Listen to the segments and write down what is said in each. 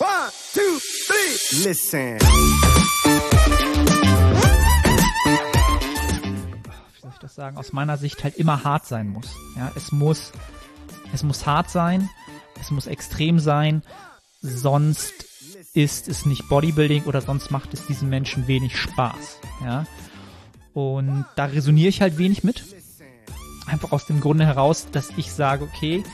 One, two, three. Listen. wie soll ich das sagen, aus meiner Sicht halt immer hart sein muss. Ja, es muss, es muss hart sein, es muss extrem sein, sonst ist es nicht Bodybuilding oder sonst macht es diesen Menschen wenig Spaß. Ja, und da resoniere ich halt wenig mit. Einfach aus dem Grunde heraus, dass ich sage, okay,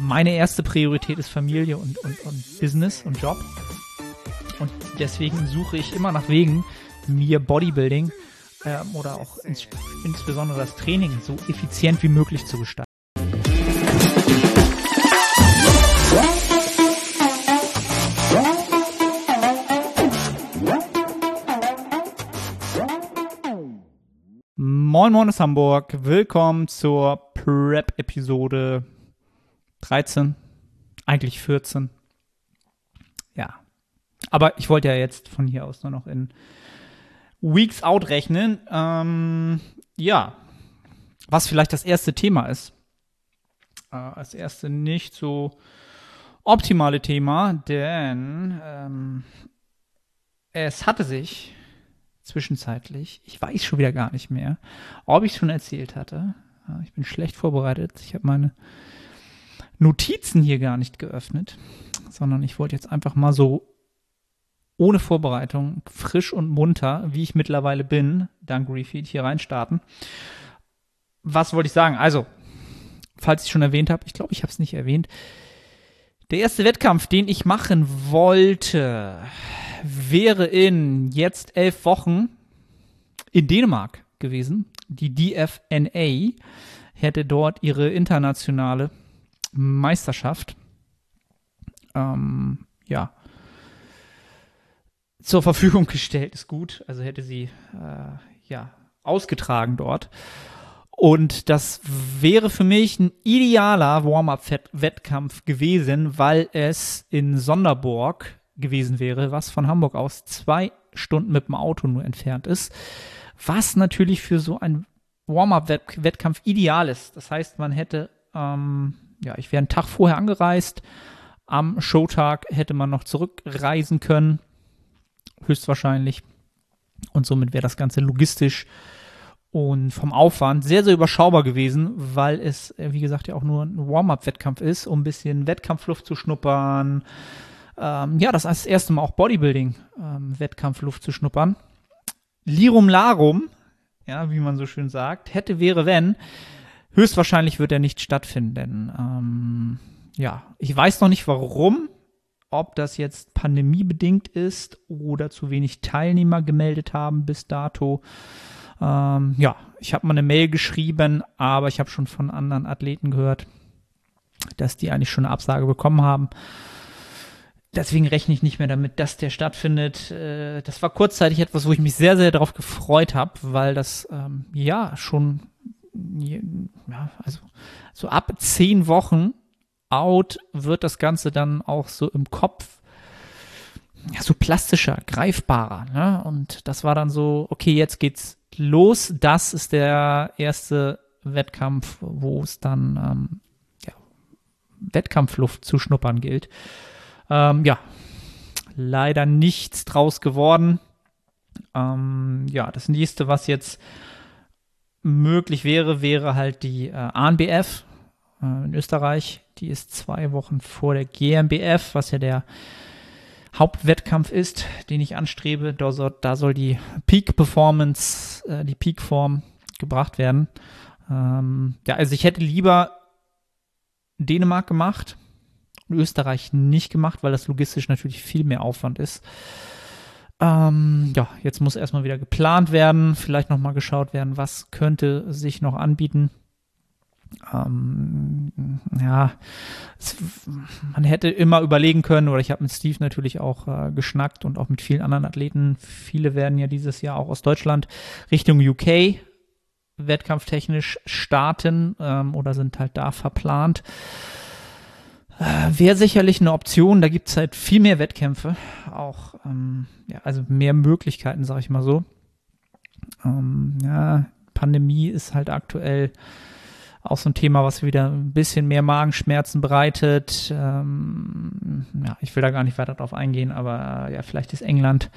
meine erste Priorität ist Familie und, und, und Business und Job. Und deswegen suche ich immer nach Wegen, mir Bodybuilding ähm, oder auch ins, insbesondere das Training so effizient wie möglich zu gestalten. Moin Moin aus Hamburg, willkommen zur Prep-Episode 13, eigentlich 14. Ja, aber ich wollte ja jetzt von hier aus nur noch in Weeks Out rechnen. Ähm, ja, was vielleicht das erste Thema ist. Äh, als erste nicht so optimale Thema, denn ähm, es hatte sich zwischenzeitlich, ich weiß schon wieder gar nicht mehr, ob ich es schon erzählt hatte. Äh, Ich bin schlecht vorbereitet. Ich habe meine Notizen hier gar nicht geöffnet, sondern ich wollte jetzt einfach mal so ohne Vorbereitung, frisch und munter, wie ich mittlerweile bin, dank Refeed, hier reinstarten. Was wollte ich sagen? Also, falls ich schon erwähnt habe, ich glaube, ich habe es nicht erwähnt. Der erste Wettkampf, den ich machen wollte, wäre in jetzt elf Wochen in Dänemark gewesen. Die DFNA hätte dort ihre internationale Meisterschaft ähm, ja zur Verfügung gestellt, ist gut. Also hätte sie äh, ja ausgetragen dort. Und das wäre für mich ein idealer Warm-up-Wettkampf gewesen, weil es in Sonderborg gewesen wäre, was von Hamburg aus zwei Stunden mit dem Auto nur entfernt ist. Was natürlich für so einen Warm-up-Wettkampf ideal ist. Das heißt, man hätte, ähm, ja, ich wäre einen Tag vorher angereist. Am Showtag hätte man noch zurückreisen können höchstwahrscheinlich. Und somit wäre das Ganze logistisch und vom Aufwand sehr, sehr überschaubar gewesen, weil es, äh, wie gesagt, ja auch nur ein Warm-up-Wettkampf ist, um ein bisschen Wettkampfluft zu schnuppern. Ähm, ja, das als das erste Mal auch Bodybuilding-Wettkampfluft zu schnuppern. Lirum Larum, ja, wie man so schön sagt, hätte, wäre, wenn. Höchstwahrscheinlich wird er nicht stattfinden, denn ähm, ja, ich weiß noch nicht warum ob das jetzt pandemiebedingt ist oder zu wenig Teilnehmer gemeldet haben bis dato. Ähm, ja, ich habe mal eine Mail geschrieben, aber ich habe schon von anderen Athleten gehört, dass die eigentlich schon eine Absage bekommen haben. Deswegen rechne ich nicht mehr damit, dass der stattfindet. Äh, das war kurzzeitig etwas, wo ich mich sehr, sehr darauf gefreut habe, weil das ähm, ja schon ja, also so ab zehn Wochen out wird das Ganze dann auch so im Kopf ja, so plastischer, greifbarer. Ne? Und das war dann so, okay, jetzt geht's los. Das ist der erste Wettkampf, wo es dann ähm, ja, Wettkampfluft zu schnuppern gilt. Ähm, ja, leider nichts draus geworden. Ähm, ja, das nächste, was jetzt möglich wäre, wäre halt die äh, ANBF äh, in Österreich. Die ist zwei Wochen vor der GmbF, was ja der Hauptwettkampf ist, den ich anstrebe. Da soll, da soll die Peak Performance, äh, die Peak Form gebracht werden. Ähm, ja, also ich hätte lieber Dänemark gemacht und Österreich nicht gemacht, weil das logistisch natürlich viel mehr Aufwand ist. Ähm, ja, jetzt muss erstmal wieder geplant werden, vielleicht nochmal geschaut werden, was könnte sich noch anbieten. Ähm, ja, es, man hätte immer überlegen können, oder ich habe mit Steve natürlich auch äh, geschnackt und auch mit vielen anderen Athleten. Viele werden ja dieses Jahr auch aus Deutschland Richtung UK wettkampftechnisch starten ähm, oder sind halt da verplant. Äh, Wäre sicherlich eine Option, da gibt es halt viel mehr Wettkämpfe, auch ähm, ja, also mehr Möglichkeiten, sag ich mal so. Ähm, ja, Pandemie ist halt aktuell auch so ein Thema, was wieder ein bisschen mehr Magenschmerzen bereitet. Ähm, ja, ich will da gar nicht weiter drauf eingehen, aber ja, vielleicht ist England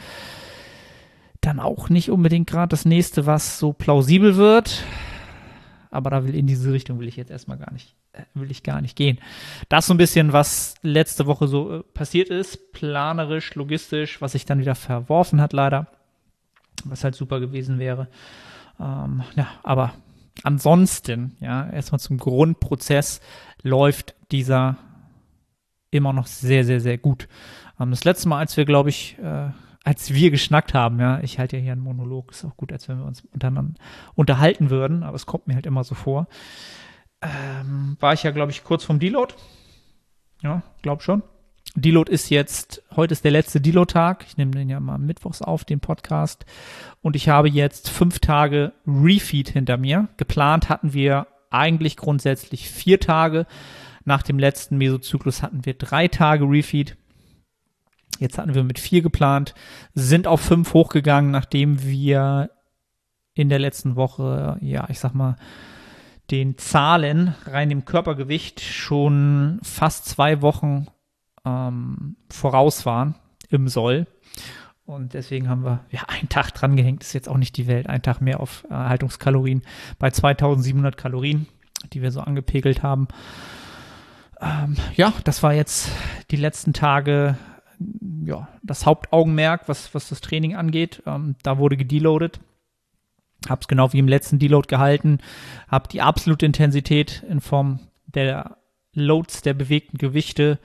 dann auch nicht unbedingt gerade das nächste, was so plausibel wird. Aber da will in diese Richtung will ich jetzt erstmal gar nicht, will ich gar nicht gehen. Das so ein bisschen, was letzte Woche so äh, passiert ist, planerisch, logistisch, was sich dann wieder verworfen hat, leider. Was halt super gewesen wäre. Ähm, ja, aber ansonsten, ja, erstmal zum Grundprozess läuft dieser immer noch sehr, sehr, sehr gut. Ähm, das letzte Mal, als wir, glaube ich, äh, als wir geschnackt haben, ja, ich halte ja hier einen Monolog, ist auch gut, als wenn wir uns untereinander unterhalten würden, aber es kommt mir halt immer so vor. Ähm, war ich ja, glaube ich, kurz vom Deload. Ja, glaube schon. Deload ist jetzt, heute ist der letzte Deload-Tag. Ich nehme den ja mal mittwochs auf, den Podcast. Und ich habe jetzt fünf Tage Refeed hinter mir. Geplant hatten wir eigentlich grundsätzlich vier Tage. Nach dem letzten Mesozyklus hatten wir drei Tage Refeed. Jetzt hatten wir mit vier geplant, sind auf fünf hochgegangen, nachdem wir in der letzten Woche, ja, ich sag mal, den Zahlen rein im Körpergewicht schon fast zwei Wochen ähm, voraus waren im Soll. Und deswegen haben wir ja einen Tag dran gehängt, ist jetzt auch nicht die Welt, ein Tag mehr auf Erhaltungskalorien bei 2700 Kalorien, die wir so angepegelt haben. Ähm, ja, das war jetzt die letzten Tage ja, das Hauptaugenmerk, was, was das Training angeht. Ähm, da wurde gedeloadet. Hab's genau wie im letzten Deload gehalten. Hab die absolute Intensität in Form der Loads, der bewegten Gewichte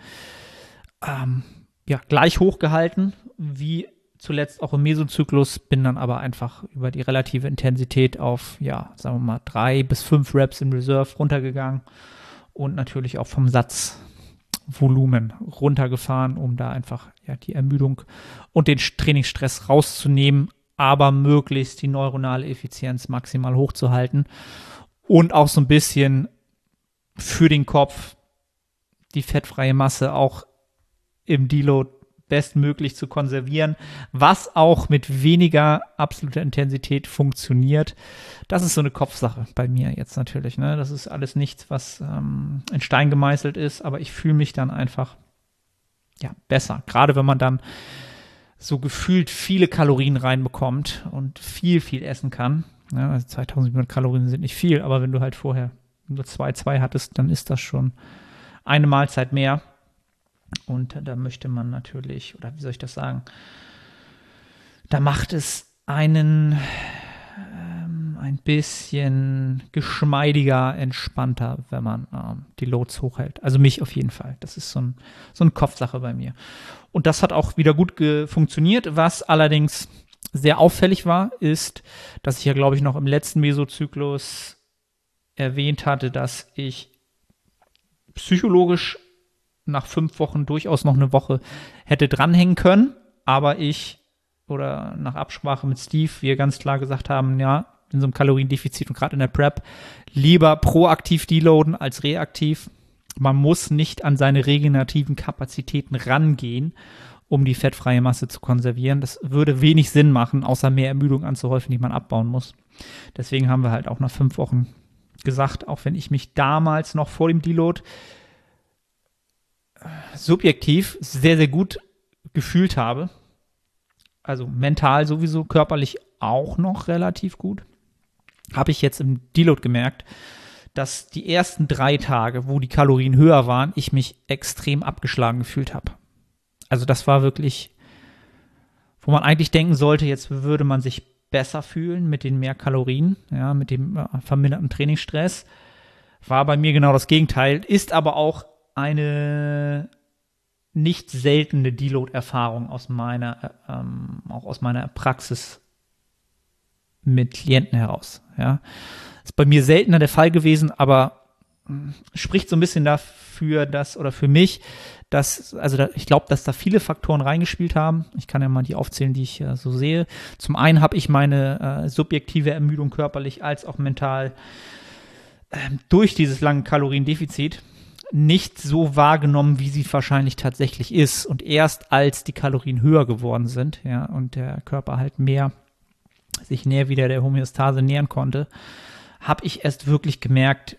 ähm, ja, gleich hoch gehalten, wie zuletzt auch im Mesozyklus, bin dann aber einfach über die relative Intensität auf, ja, sagen wir mal, drei bis fünf Reps in Reserve runtergegangen und natürlich auch vom Satzvolumen runtergefahren, um da einfach ja, die Ermüdung und den Trainingsstress rauszunehmen, aber möglichst die neuronale Effizienz maximal hochzuhalten und auch so ein bisschen für den Kopf die fettfreie Masse auch im Deload bestmöglich zu konservieren, was auch mit weniger absoluter Intensität funktioniert. Das ist so eine Kopfsache bei mir jetzt natürlich. Ne? Das ist alles nichts, was ähm, in Stein gemeißelt ist, aber ich fühle mich dann einfach ja, besser. Gerade wenn man dann so gefühlt viele Kalorien reinbekommt und viel, viel essen kann. Ja, also 2700 Kalorien sind nicht viel, aber wenn du halt vorher nur zwei, zwei hattest, dann ist das schon eine Mahlzeit mehr. Und da möchte man natürlich, oder wie soll ich das sagen, da macht es einen ein bisschen geschmeidiger, entspannter, wenn man ähm, die Loads hochhält. Also mich auf jeden Fall. Das ist so, ein, so eine Kopfsache bei mir. Und das hat auch wieder gut funktioniert. Was allerdings sehr auffällig war, ist, dass ich ja, glaube ich, noch im letzten Mesozyklus erwähnt hatte, dass ich psychologisch nach fünf Wochen durchaus noch eine Woche hätte dranhängen können, aber ich oder nach Absprache mit Steve, wir ganz klar gesagt haben, ja, in so einem Kaloriendefizit und gerade in der Prep lieber proaktiv deloaden als reaktiv. Man muss nicht an seine regenerativen Kapazitäten rangehen, um die fettfreie Masse zu konservieren. Das würde wenig Sinn machen, außer mehr Ermüdung anzuhäufen, die man abbauen muss. Deswegen haben wir halt auch nach fünf Wochen gesagt, auch wenn ich mich damals noch vor dem Deload subjektiv sehr, sehr gut gefühlt habe. Also mental sowieso, körperlich auch noch relativ gut. Habe ich jetzt im Deload gemerkt, dass die ersten drei Tage, wo die Kalorien höher waren, ich mich extrem abgeschlagen gefühlt habe. Also das war wirklich, wo man eigentlich denken sollte, jetzt würde man sich besser fühlen mit den mehr Kalorien, ja, mit dem äh, verminderten Trainingsstress. War bei mir genau das Gegenteil, ist aber auch eine nicht seltene Deload-Erfahrung aus meiner, ähm, auch aus meiner Praxis mit Klienten heraus. Ja, ist bei mir seltener der Fall gewesen, aber hm, spricht so ein bisschen dafür, dass oder für mich, dass also da, ich glaube, dass da viele Faktoren reingespielt haben. Ich kann ja mal die aufzählen, die ich äh, so sehe. Zum einen habe ich meine äh, subjektive Ermüdung körperlich als auch mental äh, durch dieses lange Kaloriendefizit nicht so wahrgenommen, wie sie wahrscheinlich tatsächlich ist. Und erst als die Kalorien höher geworden sind, ja, und der Körper halt mehr sich näher wieder der Homöostase nähern konnte, habe ich erst wirklich gemerkt,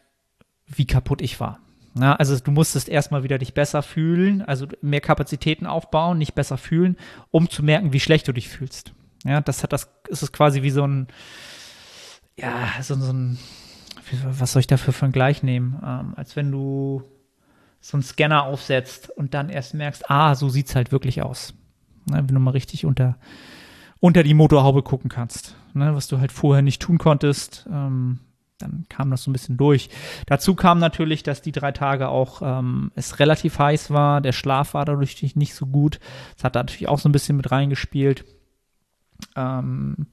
wie kaputt ich war. Ja, also du musstest erstmal wieder dich besser fühlen, also mehr Kapazitäten aufbauen, nicht besser fühlen, um zu merken, wie schlecht du dich fühlst. Ja, das hat das, ist es quasi wie so ein, ja, so, so ein, was soll ich dafür für einen Gleich nehmen? Ähm, als wenn du so einen Scanner aufsetzt und dann erst merkst, ah, so sieht's halt wirklich aus. Ne, wenn du mal richtig unter, unter die Motorhaube gucken kannst, ne, was du halt vorher nicht tun konntest. Ähm, dann kam das so ein bisschen durch. Dazu kam natürlich, dass die drei Tage auch ähm, es relativ heiß war. Der Schlaf war dadurch nicht so gut. Das hat natürlich auch so ein bisschen mit reingespielt. Ähm,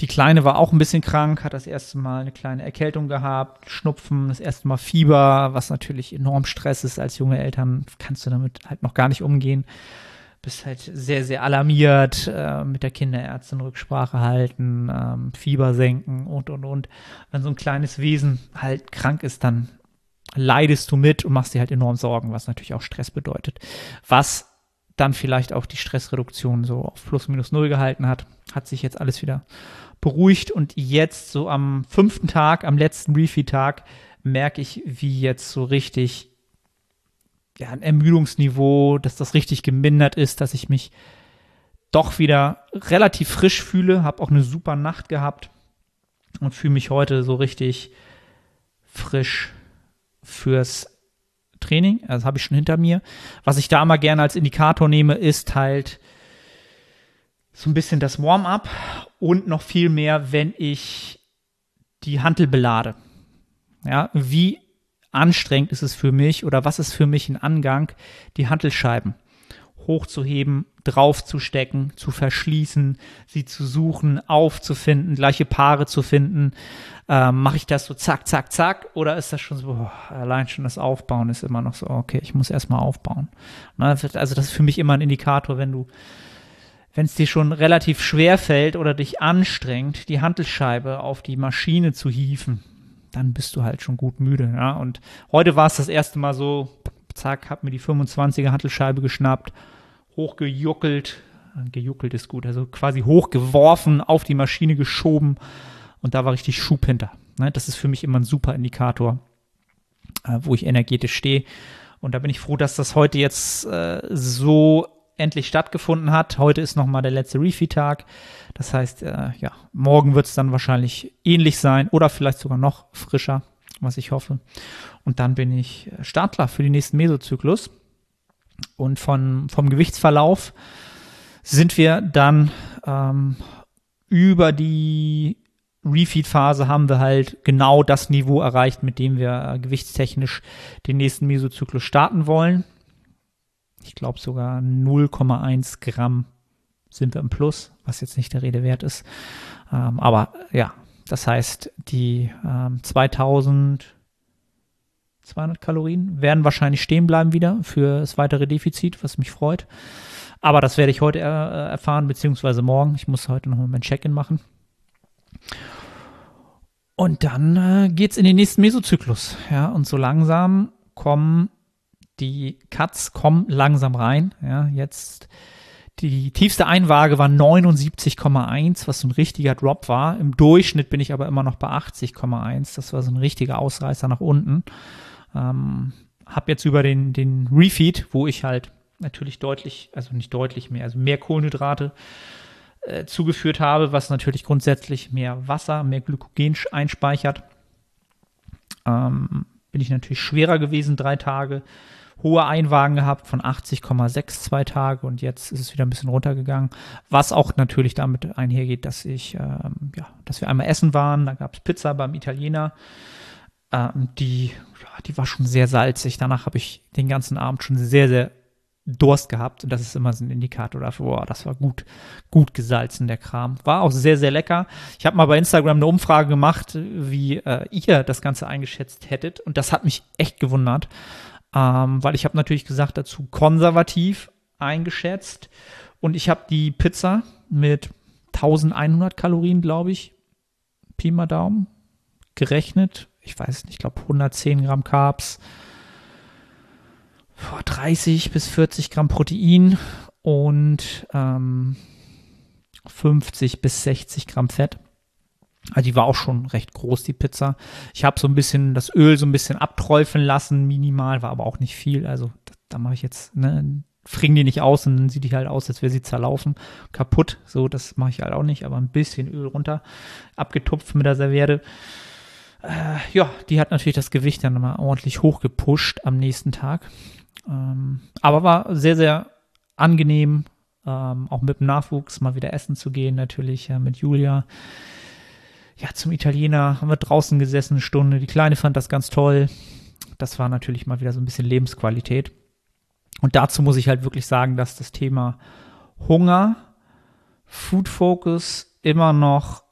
die Kleine war auch ein bisschen krank, hat das erste Mal eine kleine Erkältung gehabt, Schnupfen, das erste Mal Fieber, was natürlich enorm Stress ist. Als junge Eltern kannst du damit halt noch gar nicht umgehen. Bist halt sehr, sehr alarmiert, äh, mit der Kinderärztin Rücksprache halten, ähm, Fieber senken und, und, und. Wenn so ein kleines Wesen halt krank ist, dann leidest du mit und machst dir halt enorm Sorgen, was natürlich auch Stress bedeutet. Was dann vielleicht auch die Stressreduktion so auf plus minus null gehalten hat, hat sich jetzt alles wieder beruhigt und jetzt so am fünften Tag, am letzten Refeed-Tag, merke ich, wie jetzt so richtig ja, ein Ermüdungsniveau, dass das richtig gemindert ist, dass ich mich doch wieder relativ frisch fühle, habe auch eine super Nacht gehabt und fühle mich heute so richtig frisch fürs Training. Also habe ich schon hinter mir. Was ich da mal gerne als Indikator nehme, ist halt so ein bisschen das Warm-up und noch viel mehr, wenn ich die Hantel belade. Ja, wie anstrengend ist es für mich oder was ist für mich ein Angang, die Hantelscheiben hochzuheben, draufzustecken, zu verschließen, sie zu suchen, aufzufinden, gleiche Paare zu finden. Ähm, Mache ich das so zack, zack, zack? Oder ist das schon so, boah, allein schon das Aufbauen ist immer noch so, okay, ich muss erstmal aufbauen. Also das ist für mich immer ein Indikator, wenn du wenn es dir schon relativ schwer fällt oder dich anstrengt, die Handelscheibe auf die Maschine zu hieven, dann bist du halt schon gut müde. Ja? Und heute war es das erste Mal so, zack, hab mir die 25er Handelscheibe geschnappt, hochgejuckelt, gejuckelt ist gut, also quasi hochgeworfen, auf die Maschine geschoben und da war richtig Schub hinter. Ne? Das ist für mich immer ein super Indikator, äh, wo ich energetisch stehe. Und da bin ich froh, dass das heute jetzt äh, so endlich stattgefunden hat. Heute ist nochmal der letzte Refeed-Tag. Das heißt, äh, ja, morgen wird es dann wahrscheinlich ähnlich sein oder vielleicht sogar noch frischer, was ich hoffe. Und dann bin ich äh, Startler für den nächsten Mesozyklus. Und von, vom Gewichtsverlauf sind wir dann ähm, über die Refeed-Phase haben wir halt genau das Niveau erreicht, mit dem wir äh, gewichtstechnisch den nächsten Mesozyklus starten wollen ich glaube sogar 0,1 Gramm sind wir im Plus, was jetzt nicht der Rede wert ist. Ähm, aber ja, das heißt, die ähm, 2200 Kalorien werden wahrscheinlich stehen bleiben wieder für das weitere Defizit, was mich freut. Aber das werde ich heute äh, erfahren, beziehungsweise morgen. Ich muss heute nochmal mein Check-in machen. Und dann äh, geht es in den nächsten Mesozyklus. Ja, und so langsam kommen die Cuts kommen langsam rein. Ja, jetzt die tiefste Einwaage war 79,1, was so ein richtiger Drop war. Im Durchschnitt bin ich aber immer noch bei 80,1. Das war so ein richtiger Ausreißer nach unten. Ähm, hab jetzt über den, den Refeed, wo ich halt natürlich deutlich, also nicht deutlich mehr, also mehr Kohlenhydrate äh, zugeführt habe, was natürlich grundsätzlich mehr Wasser, mehr Glykogen einspeichert. Ähm, bin ich natürlich schwerer gewesen, drei Tage hohe Einwagen gehabt von 80,6 zwei Tage und jetzt ist es wieder ein bisschen runtergegangen. Was auch natürlich damit einhergeht, dass ich, ähm, ja, dass wir einmal essen waren, da gab es Pizza beim Italiener. Ähm, die, ja, die war schon sehr salzig. Danach habe ich den ganzen Abend schon sehr, sehr Durst gehabt und das ist immer so ein Indikator dafür, boah, das war gut, gut gesalzen, der Kram. War auch sehr, sehr lecker. Ich habe mal bei Instagram eine Umfrage gemacht, wie äh, ihr das Ganze eingeschätzt hättet und das hat mich echt gewundert ähm, weil ich habe natürlich gesagt dazu konservativ eingeschätzt und ich habe die Pizza mit 1100 Kalorien, glaube ich, Pi mal Daumen, gerechnet. Ich weiß nicht, ich glaube 110 Gramm Carbs, 30 bis 40 Gramm Protein und ähm, 50 bis 60 Gramm Fett. Also die war auch schon recht groß, die Pizza. Ich habe so ein bisschen das Öl so ein bisschen abträufeln lassen, minimal, war aber auch nicht viel. Also da, da mache ich jetzt, ne, fringen die nicht aus und dann sieht die halt aus, als wäre sie zerlaufen, kaputt. So, das mache ich halt auch nicht, aber ein bisschen Öl runter, abgetupft mit der Serviette. Äh, ja, die hat natürlich das Gewicht dann mal ordentlich hochgepusht am nächsten Tag. Ähm, aber war sehr, sehr angenehm, ähm, auch mit dem Nachwuchs mal wieder essen zu gehen, natürlich ja, mit Julia. Ja, zum Italiener haben wir draußen gesessen eine Stunde. Die Kleine fand das ganz toll. Das war natürlich mal wieder so ein bisschen Lebensqualität. Und dazu muss ich halt wirklich sagen, dass das Thema Hunger, Food Focus immer noch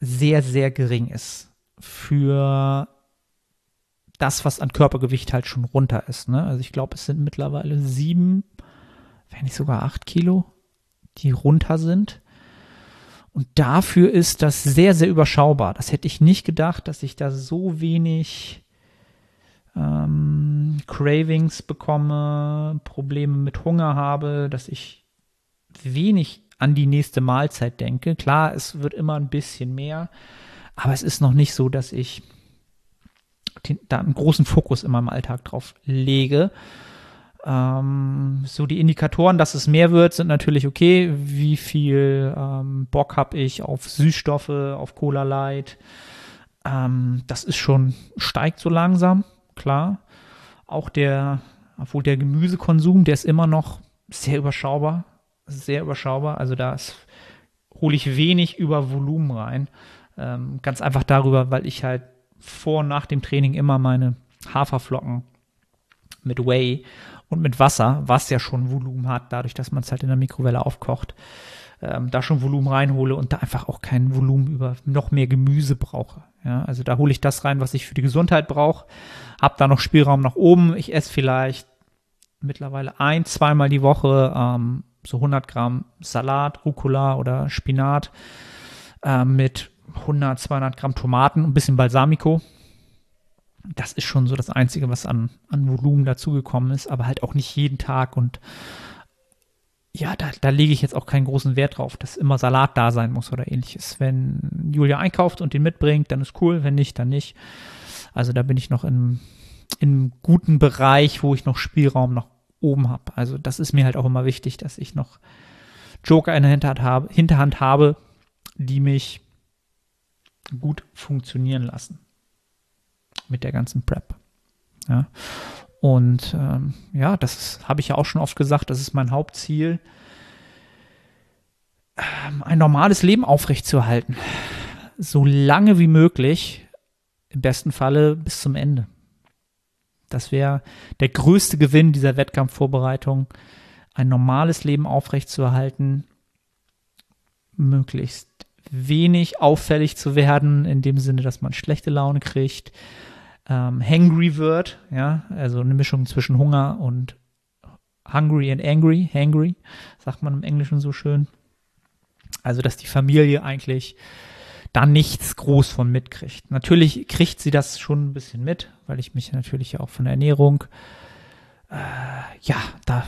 sehr, sehr gering ist für das, was an Körpergewicht halt schon runter ist. Ne? Also ich glaube, es sind mittlerweile sieben, wenn nicht sogar acht Kilo, die runter sind. Und dafür ist das sehr, sehr überschaubar. Das hätte ich nicht gedacht, dass ich da so wenig ähm, Cravings bekomme, Probleme mit Hunger habe, dass ich wenig an die nächste Mahlzeit denke. Klar, es wird immer ein bisschen mehr, aber es ist noch nicht so, dass ich den, da einen großen Fokus in meinem Alltag drauf lege. Ähm, so die Indikatoren, dass es mehr wird, sind natürlich okay. Wie viel ähm, Bock habe ich auf Süßstoffe, auf Cola Light? Ähm, das ist schon, steigt so langsam klar. Auch der, obwohl der Gemüsekonsum, der ist immer noch sehr überschaubar, sehr überschaubar. Also da hole ich wenig über Volumen rein. Ähm, ganz einfach darüber, weil ich halt vor und nach dem Training immer meine Haferflocken mit Whey und mit Wasser, was ja schon Volumen hat, dadurch, dass man es halt in der Mikrowelle aufkocht, ähm, da schon Volumen reinhole und da einfach auch kein Volumen über noch mehr Gemüse brauche. Ja, also da hole ich das rein, was ich für die Gesundheit brauche, habe da noch Spielraum nach oben. Ich esse vielleicht mittlerweile ein, zweimal die Woche ähm, so 100 Gramm Salat, Rucola oder Spinat äh, mit 100, 200 Gramm Tomaten, ein bisschen Balsamico. Das ist schon so das Einzige, was an, an Volumen dazugekommen ist, aber halt auch nicht jeden Tag und ja, da, da lege ich jetzt auch keinen großen Wert drauf, dass immer Salat da sein muss oder ähnliches. Wenn Julia einkauft und den mitbringt, dann ist cool, wenn nicht, dann nicht. Also da bin ich noch in, in einem guten Bereich, wo ich noch Spielraum nach oben habe. Also das ist mir halt auch immer wichtig, dass ich noch Joker in der Hinterhand habe, Hinterhand habe die mich gut funktionieren lassen mit der ganzen Prep. Ja. Und ähm, ja, das habe ich ja auch schon oft gesagt, das ist mein Hauptziel, ähm, ein normales Leben aufrechtzuerhalten. So lange wie möglich, im besten Falle bis zum Ende. Das wäre der größte Gewinn dieser Wettkampfvorbereitung, ein normales Leben aufrechtzuerhalten, möglichst wenig auffällig zu werden, in dem Sinne, dass man schlechte Laune kriegt, ähm, hangry wird, ja, also eine Mischung zwischen Hunger und hungry and angry, hangry, sagt man im Englischen so schön. Also, dass die Familie eigentlich da nichts groß von mitkriegt. Natürlich kriegt sie das schon ein bisschen mit, weil ich mich natürlich auch von der Ernährung, äh, ja, da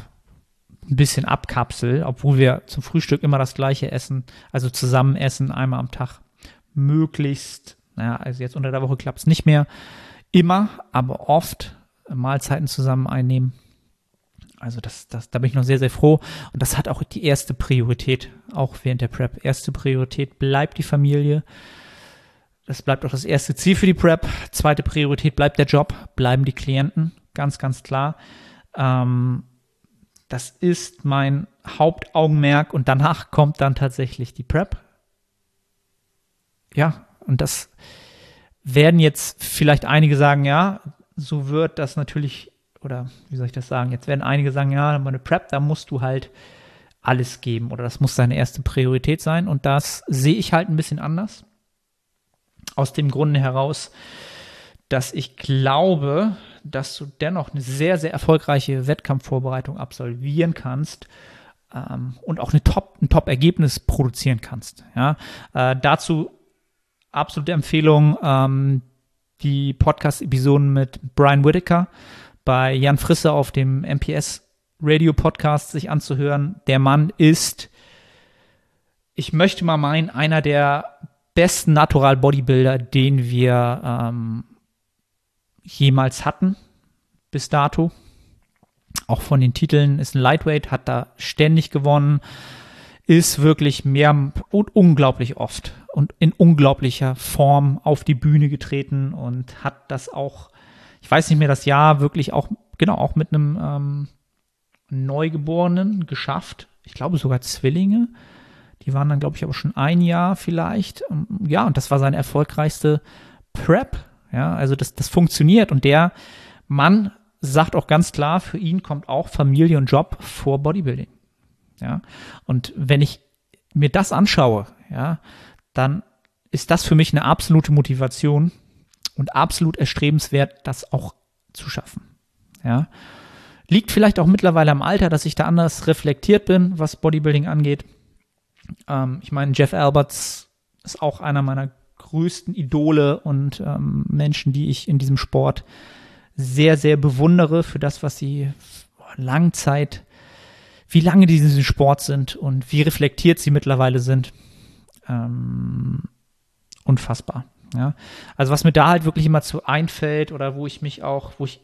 ein bisschen abkapsel, obwohl wir zum Frühstück immer das gleiche essen, also zusammen essen, einmal am Tag, möglichst, naja, also jetzt unter der Woche klappt es nicht mehr, immer, aber oft Mahlzeiten zusammen einnehmen. Also das, das, da bin ich noch sehr, sehr froh. Und das hat auch die erste Priorität, auch während der Prep. Erste Priorität bleibt die Familie. Das bleibt auch das erste Ziel für die Prep. Zweite Priorität bleibt der Job, bleiben die Klienten. Ganz, ganz klar. Ähm, das ist mein Hauptaugenmerk und danach kommt dann tatsächlich die Prep. Ja, und das, werden jetzt vielleicht einige sagen, ja, so wird das natürlich, oder wie soll ich das sagen, jetzt werden einige sagen, ja, meine Prep, da musst du halt alles geben oder das muss deine erste Priorität sein und das sehe ich halt ein bisschen anders. Aus dem Grunde heraus, dass ich glaube, dass du dennoch eine sehr, sehr erfolgreiche Wettkampfvorbereitung absolvieren kannst ähm, und auch eine Top, ein Top-Ergebnis produzieren kannst. Ja? Äh, dazu absolute Empfehlung, ähm, die Podcast-Episoden mit Brian Whitaker bei Jan Frisse auf dem MPS Radio Podcast sich anzuhören. Der Mann ist, ich möchte mal meinen, einer der besten Natural Bodybuilder, den wir ähm, jemals hatten, bis dato. Auch von den Titeln ist ein Lightweight, hat da ständig gewonnen, ist wirklich mehr und unglaublich oft und in unglaublicher Form auf die Bühne getreten und hat das auch, ich weiß nicht mehr das Jahr, wirklich auch, genau, auch mit einem ähm, Neugeborenen geschafft. Ich glaube sogar Zwillinge. Die waren dann, glaube ich, aber schon ein Jahr vielleicht. Ja, und das war seine erfolgreichste Prep. Ja, also das, das funktioniert. Und der Mann sagt auch ganz klar, für ihn kommt auch Familie und Job vor Bodybuilding. Ja, und wenn ich mir das anschaue, ja, dann ist das für mich eine absolute Motivation und absolut erstrebenswert, das auch zu schaffen. Ja, liegt vielleicht auch mittlerweile am Alter, dass ich da anders reflektiert bin, was Bodybuilding angeht. Ähm, ich meine, Jeff Alberts ist auch einer meiner größten Idole und ähm, Menschen, die ich in diesem Sport sehr, sehr bewundere für das, was sie Langzeit, wie lange die in diesem Sport sind und wie reflektiert sie mittlerweile sind. Ähm, unfassbar. Ja. Also was mir da halt wirklich immer zu einfällt oder wo ich mich auch, wo ich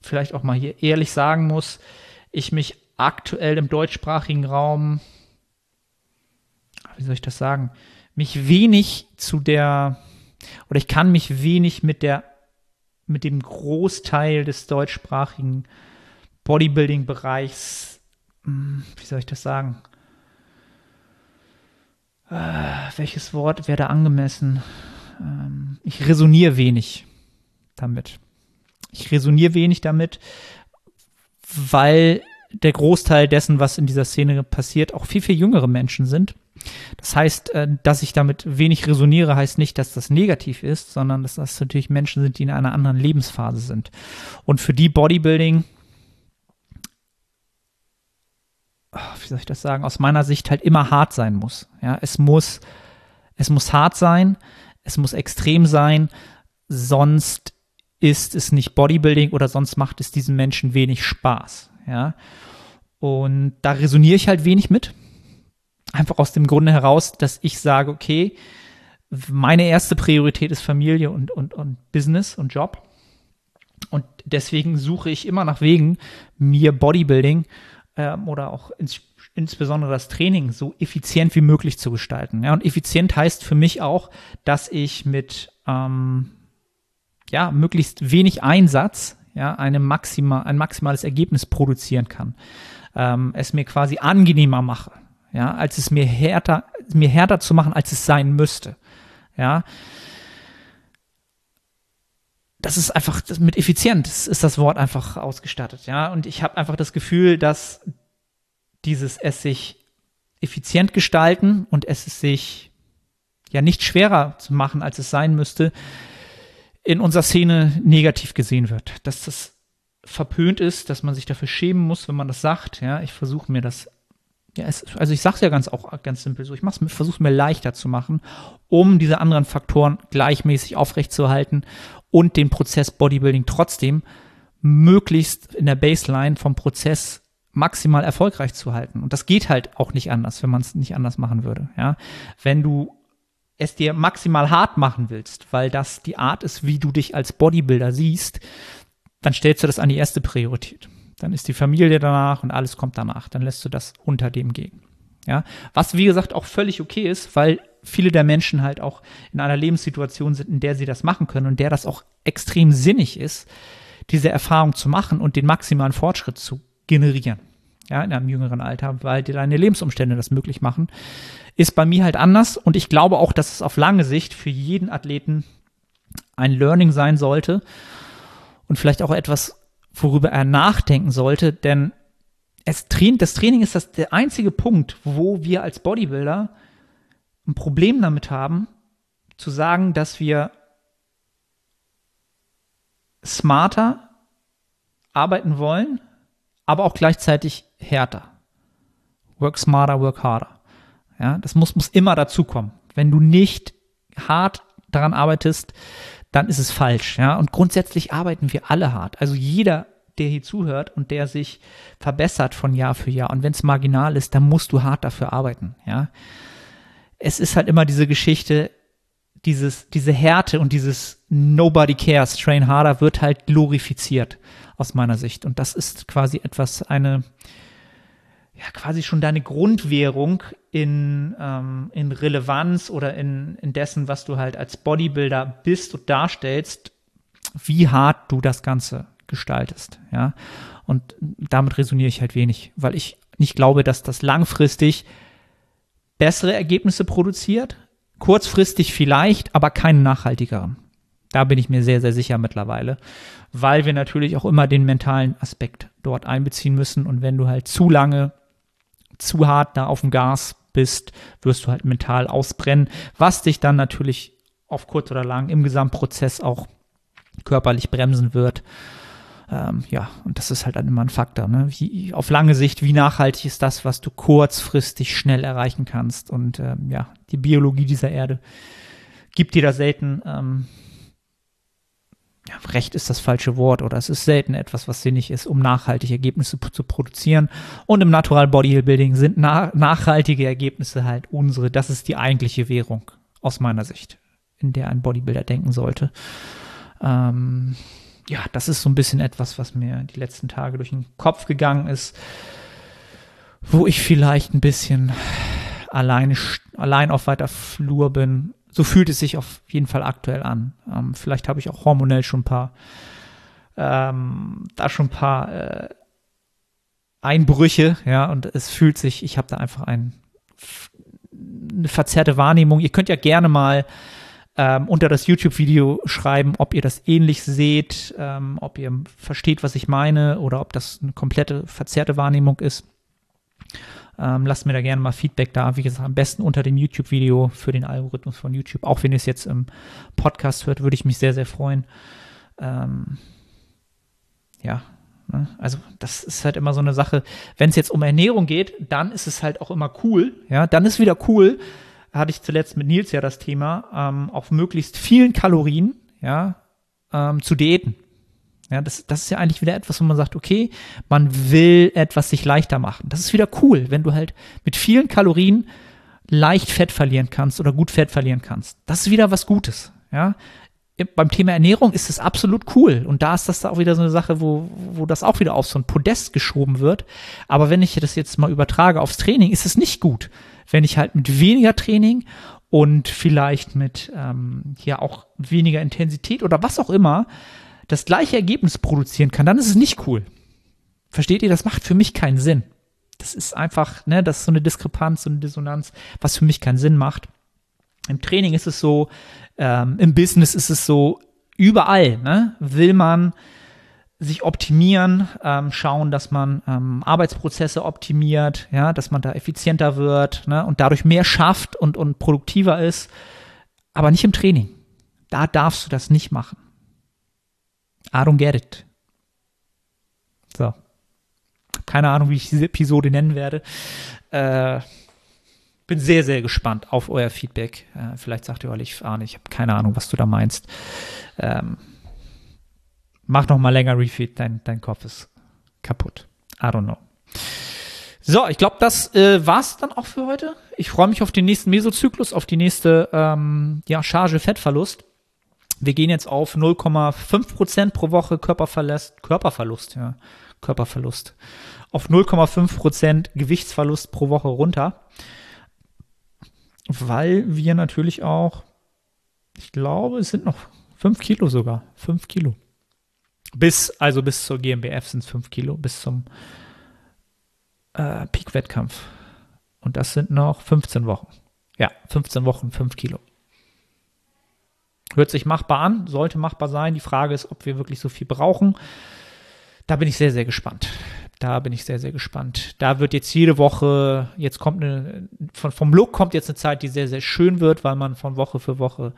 vielleicht auch mal hier ehrlich sagen muss, ich mich aktuell im deutschsprachigen Raum wie soll ich das sagen, mich wenig zu der, oder ich kann mich wenig mit der, mit dem Großteil des deutschsprachigen Bodybuilding-Bereichs, hm, wie soll ich das sagen, äh, welches Wort wäre da angemessen? Ähm, ich resoniere wenig damit. Ich resoniere wenig damit, weil der Großteil dessen, was in dieser Szene passiert, auch viel, viel jüngere Menschen sind. Das heißt, äh, dass ich damit wenig resoniere, heißt nicht, dass das negativ ist, sondern dass das natürlich Menschen sind, die in einer anderen Lebensphase sind. Und für die Bodybuilding, wie soll ich das sagen, aus meiner Sicht halt immer hart sein muss. Ja, es muss, es muss hart sein, es muss extrem sein, sonst ist es nicht Bodybuilding oder sonst macht es diesen Menschen wenig Spaß. Ja, und da resoniere ich halt wenig mit. Einfach aus dem Grunde heraus, dass ich sage, okay, meine erste Priorität ist Familie und, und, und Business und Job. Und deswegen suche ich immer nach Wegen, mir Bodybuilding ähm, oder auch ins, insbesondere das Training so effizient wie möglich zu gestalten. Ja, und effizient heißt für mich auch, dass ich mit ähm, ja, möglichst wenig Einsatz ja, eine maxima, ein maximales Ergebnis produzieren kann. Ähm, es mir quasi angenehmer mache ja, als es mir härter, mir härter zu machen, als es sein müsste. Ja. Das ist einfach, das mit effizient ist das Wort einfach ausgestattet, ja. Und ich habe einfach das Gefühl, dass dieses es sich effizient gestalten und es sich ja nicht schwerer zu machen, als es sein müsste, in unserer Szene negativ gesehen wird. Dass das verpönt ist, dass man sich dafür schämen muss, wenn man das sagt. Ja, ich versuche mir das ja, es, also ich sag's ja ganz auch ganz simpel so, ich versuche es mir leichter zu machen, um diese anderen Faktoren gleichmäßig aufrechtzuerhalten und den Prozess Bodybuilding trotzdem möglichst in der Baseline vom Prozess maximal erfolgreich zu halten. Und das geht halt auch nicht anders, wenn man es nicht anders machen würde. Ja, wenn du es dir maximal hart machen willst, weil das die Art ist, wie du dich als Bodybuilder siehst, dann stellst du das an die erste Priorität. Dann ist die Familie danach und alles kommt danach. Dann lässt du das unter dem gehen. Ja, was wie gesagt auch völlig okay ist, weil viele der Menschen halt auch in einer Lebenssituation sind, in der sie das machen können und der das auch extrem sinnig ist, diese Erfahrung zu machen und den maximalen Fortschritt zu generieren. Ja, in einem jüngeren Alter, weil dir deine Lebensumstände das möglich machen, ist bei mir halt anders und ich glaube auch, dass es auf lange Sicht für jeden Athleten ein Learning sein sollte und vielleicht auch etwas, worüber er nachdenken sollte, denn es, das Training ist das der einzige Punkt, wo wir als Bodybuilder ein Problem damit haben, zu sagen, dass wir smarter arbeiten wollen, aber auch gleichzeitig härter. Work smarter, work harder. Ja, das muss, muss immer dazukommen. Wenn du nicht hart daran arbeitest, dann ist es falsch. Ja, und grundsätzlich arbeiten wir alle hart. Also jeder, der hier zuhört und der sich verbessert von Jahr für Jahr. Und wenn es marginal ist, dann musst du hart dafür arbeiten. Ja, es ist halt immer diese Geschichte. dieses, diese Härte und dieses Nobody cares, train harder, wird halt glorifiziert aus meiner Sicht. Und das ist quasi etwas, eine, ja, quasi schon deine Grundwährung in, ähm, in Relevanz oder in, in dessen, was du halt als Bodybuilder bist und darstellst, wie hart du das Ganze gestaltest, ja. Und damit resoniere ich halt wenig, weil ich nicht glaube, dass das langfristig bessere Ergebnisse produziert, kurzfristig vielleicht, aber keinen nachhaltigeren. Da bin ich mir sehr, sehr sicher mittlerweile, weil wir natürlich auch immer den mentalen Aspekt dort einbeziehen müssen. Und wenn du halt zu lange, zu hart da auf dem Gas bist, wirst du halt mental ausbrennen, was dich dann natürlich auf kurz oder lang im Gesamtprozess auch körperlich bremsen wird. Ähm, ja, und das ist halt dann immer ein Faktor. Ne? Wie, auf lange Sicht, wie nachhaltig ist das, was du kurzfristig schnell erreichen kannst? Und ähm, ja, die Biologie dieser Erde gibt dir da selten, ähm, ja, Recht ist das falsche Wort, oder es ist selten etwas, was sinnig ist, um nachhaltige Ergebnisse zu produzieren. Und im Natural Bodybuilding sind na nachhaltige Ergebnisse halt unsere. Das ist die eigentliche Währung aus meiner Sicht, in der ein Bodybuilder denken sollte. Ähm, ja, das ist so ein bisschen etwas, was mir die letzten Tage durch den Kopf gegangen ist, wo ich vielleicht ein bisschen allein, allein auf weiter Flur bin. So fühlt es sich auf jeden Fall aktuell an. Ähm, vielleicht habe ich auch hormonell schon ein paar, ähm, da schon ein paar äh, Einbrüche, ja, und es fühlt sich, ich habe da einfach ein, eine verzerrte Wahrnehmung. Ihr könnt ja gerne mal ähm, unter das YouTube-Video schreiben, ob ihr das ähnlich seht, ähm, ob ihr versteht, was ich meine oder ob das eine komplette verzerrte Wahrnehmung ist. Ähm, lasst mir da gerne mal Feedback da. Wie gesagt, am besten unter dem YouTube-Video für den Algorithmus von YouTube. Auch wenn ihr es jetzt im Podcast hört, würde ich mich sehr, sehr freuen. Ähm, ja, ne? also das ist halt immer so eine Sache. Wenn es jetzt um Ernährung geht, dann ist es halt auch immer cool. Ja, dann ist wieder cool, hatte ich zuletzt mit Nils ja das Thema, ähm, auf möglichst vielen Kalorien, ja, ähm, zu diäten. Ja, das, das ist ja eigentlich wieder etwas, wo man sagt, okay, man will etwas sich leichter machen. Das ist wieder cool, wenn du halt mit vielen Kalorien leicht Fett verlieren kannst oder gut Fett verlieren kannst. Das ist wieder was Gutes. Ja, beim Thema Ernährung ist es absolut cool. Und da ist das da auch wieder so eine Sache, wo, wo das auch wieder auf so ein Podest geschoben wird. Aber wenn ich das jetzt mal übertrage aufs Training, ist es nicht gut wenn ich halt mit weniger Training und vielleicht mit ähm, ja auch weniger Intensität oder was auch immer das gleiche Ergebnis produzieren kann, dann ist es nicht cool. Versteht ihr? Das macht für mich keinen Sinn. Das ist einfach, ne, das ist so eine Diskrepanz, so eine Dissonanz, was für mich keinen Sinn macht. Im Training ist es so, ähm, im Business ist es so, überall, ne, will man sich optimieren, ähm, schauen, dass man ähm, Arbeitsprozesse optimiert, ja, dass man da effizienter wird ne, und dadurch mehr schafft und, und produktiver ist, aber nicht im Training. Da darfst du das nicht machen. I don't get it. So. Keine Ahnung, wie ich diese Episode nennen werde. Äh, bin sehr, sehr gespannt auf euer Feedback. Äh, vielleicht sagt ihr, ich ahne, ich habe keine Ahnung, was du da meinst. Ähm, mach noch mal länger Refeed, dein, dein Kopf ist kaputt. I don't know. So, ich glaube, das äh, war's dann auch für heute. Ich freue mich auf den nächsten Mesozyklus, auf die nächste ähm, ja, Charge Fettverlust. Wir gehen jetzt auf 0,5 Prozent pro Woche Körperverlust, Körperverlust, ja, Körperverlust. Auf 0,5 Prozent Gewichtsverlust pro Woche runter. Weil wir natürlich auch, ich glaube, es sind noch 5 Kilo sogar. 5 Kilo. Bis, also bis zur GmbF sind es 5 Kilo, bis zum äh, Peak-Wettkampf. Und das sind noch 15 Wochen. Ja, 15 Wochen, 5 Kilo. Hört sich machbar an, sollte machbar sein. Die Frage ist, ob wir wirklich so viel brauchen. Da bin ich sehr, sehr gespannt. Da bin ich sehr, sehr gespannt. Da wird jetzt jede Woche, jetzt kommt eine, von, vom Look kommt jetzt eine Zeit, die sehr, sehr schön wird, weil man von Woche für Woche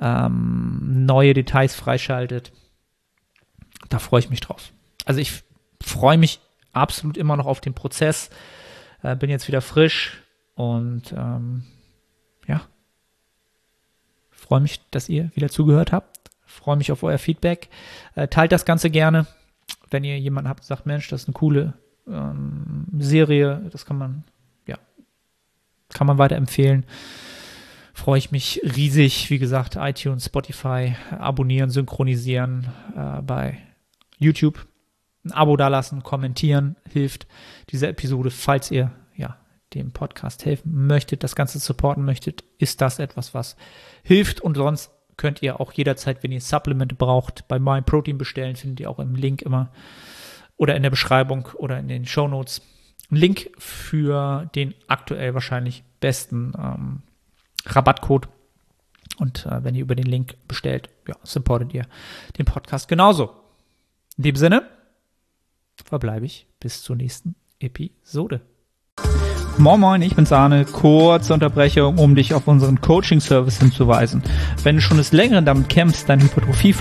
ähm, neue Details freischaltet da freue ich mich drauf. Also ich freue mich absolut immer noch auf den Prozess. Äh, bin jetzt wieder frisch und ähm, ja, freue mich, dass ihr wieder zugehört habt. Freue mich auf euer Feedback. Äh, teilt das Ganze gerne, wenn ihr jemanden habt, sagt, Mensch, das ist eine coole ähm, Serie, das kann man, ja, kann man weiterempfehlen freue ich mich riesig. Wie gesagt, iTunes, Spotify, abonnieren, synchronisieren äh, bei YouTube. Ein Abo dalassen, kommentieren hilft diese Episode, falls ihr dem Podcast helfen möchtet, das Ganze supporten möchtet, ist das etwas, was hilft und sonst könnt ihr auch jederzeit, wenn ihr Supplemente braucht, bei MyProtein bestellen, findet ihr auch im Link immer oder in der Beschreibung oder in den Show Notes. Link für den aktuell wahrscheinlich besten ähm, Rabattcode. Und äh, wenn ihr über den Link bestellt, ja, supportet ihr den Podcast genauso. In dem Sinne verbleibe ich bis zur nächsten Episode. Moin Moin, ich bin Sahne. Kurze Unterbrechung, um dich auf unseren Coaching-Service hinzuweisen. Wenn du schon des Längeren damit kämpfst, dein Hypertrophie